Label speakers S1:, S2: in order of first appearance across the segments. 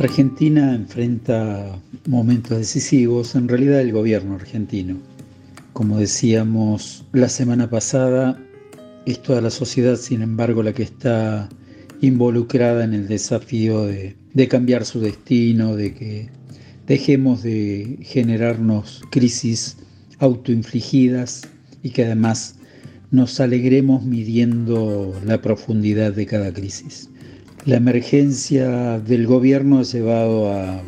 S1: Argentina enfrenta momentos decisivos, en realidad el gobierno argentino. Como decíamos la semana pasada, es toda la sociedad, sin embargo, la que está involucrada en el desafío de, cambiar su destino, de que dejemos de generarnos crisis autoinfligidas y que además nos alegremos midiendo la profundidad de cada crisis. La emergencia del gobierno ha llevado a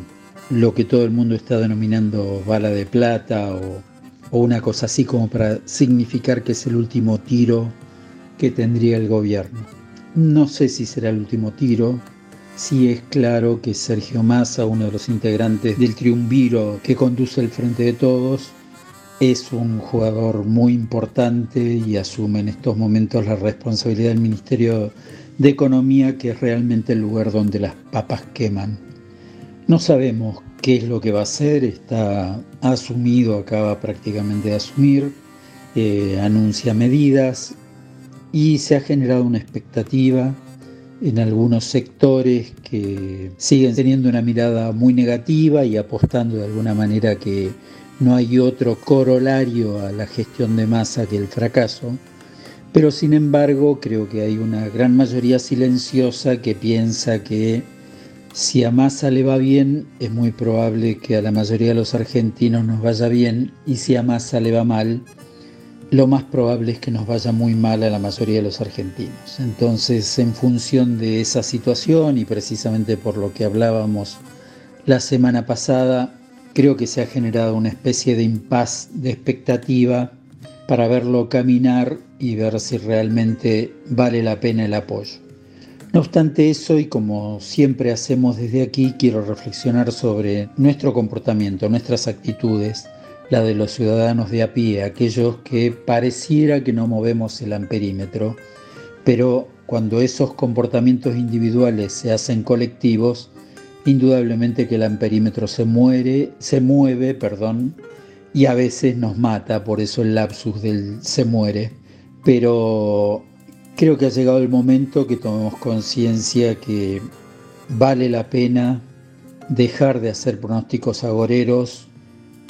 S1: lo que todo el mundo está denominando bala de plata o, una cosa así como para significar que es el último tiro que tendría el gobierno. No sé si será el último tiro, sí es claro que Sergio Massa, uno de los integrantes del triunviro que conduce el Frente de Todos, es un jugador muy importante y asume en estos momentos la responsabilidad del Ministerio de Economía, que es realmente el lugar donde las papas queman. No sabemos qué es lo que va a hacer, está asumido, acaba prácticamente de asumir, eh, anuncia medidas y se ha generado una expectativa en algunos sectores que siguen teniendo una mirada muy negativa y apostando de alguna manera que no hay otro corolario a la gestión de masa que el fracaso, pero sin embargo creo que hay una gran mayoría silenciosa que piensa que si a Massa le va bien, es muy probable que a la mayoría de los argentinos nos vaya bien, y si a Massa le va mal, lo más probable es que nos vaya muy mal a la mayoría de los argentinos. Entonces, en función de esa situación y precisamente por lo que hablábamos la semana pasada, creo que se ha generado una especie de impas de expectativa para verlo caminar y ver si realmente vale la pena el apoyo. No obstante eso, y como siempre hacemos desde aquí, quiero reflexionar sobre nuestro comportamiento, nuestras actitudes, la de los ciudadanos de a pie, aquellos que pareciera que no movemos el amperímetro, pero cuando esos comportamientos individuales se hacen colectivos, Indudablemente que el amperímetro se muere, se mueve, perdón, y a veces nos mata, por eso el lapsus del se muere. Pero creo que ha llegado el momento que tomemos conciencia que vale la pena dejar de hacer pronósticos agoreros,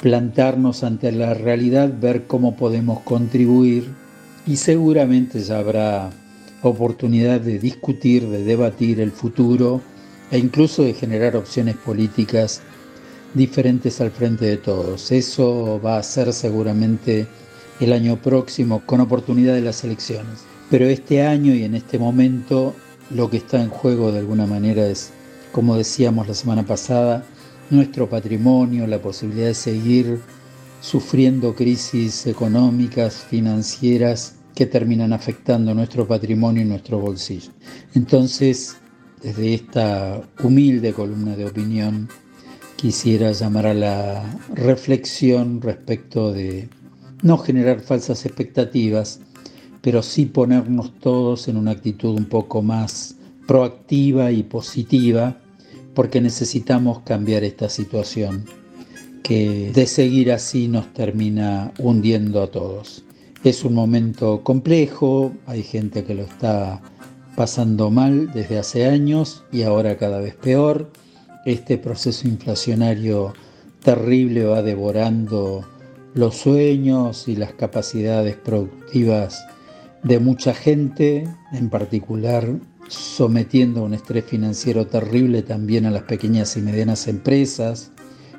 S1: plantarnos ante la realidad, ver cómo podemos contribuir y seguramente ya habrá oportunidad de discutir, de debatir el futuro e incluso de generar opciones políticas diferentes al frente de todos. Eso va a ser seguramente el año próximo con oportunidad de las elecciones. Pero este año y en este momento lo que está en juego de alguna manera es, como decíamos la semana pasada, nuestro patrimonio, la posibilidad de seguir sufriendo crisis económicas, financieras que terminan afectando nuestro patrimonio y nuestro bolsillo. Entonces, desde esta humilde columna de opinión quisiera llamar a la reflexión respecto de no generar falsas expectativas, pero sí ponernos todos en una actitud un poco más proactiva y positiva, porque necesitamos cambiar esta situación que de seguir así nos termina hundiendo a todos. Es un momento complejo, hay gente que lo está pasando mal desde hace años y ahora cada vez peor. Este proceso inflacionario terrible va devorando los sueños y las capacidades productivas de mucha gente, en particular sometiendo a un estrés financiero terrible también a las pequeñas y medianas empresas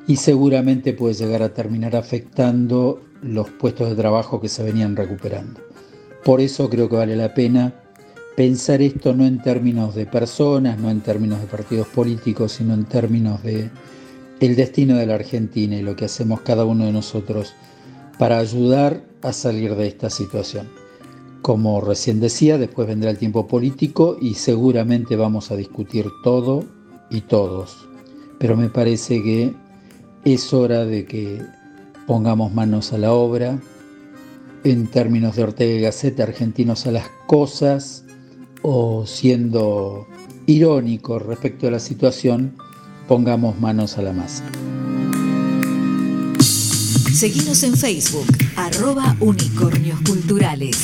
S1: y seguramente puede llegar a terminar afectando los puestos de trabajo que se venían recuperando. Por eso creo que vale la pena pensar esto no en términos de personas, no en términos de partidos políticos, sino en términos de el destino de la Argentina y lo que hacemos cada uno de nosotros para ayudar a salir de esta situación. Como recién decía, después vendrá el tiempo político y seguramente vamos a discutir todo y todos. Pero me parece que es hora de que pongamos manos a la obra, en términos de Ortega y Gasset, argentinos a las cosas, o siendo irónico respecto a la situación, pongamos manos a la masa.
S2: Seguimos en Facebook, arroba unicornios culturales.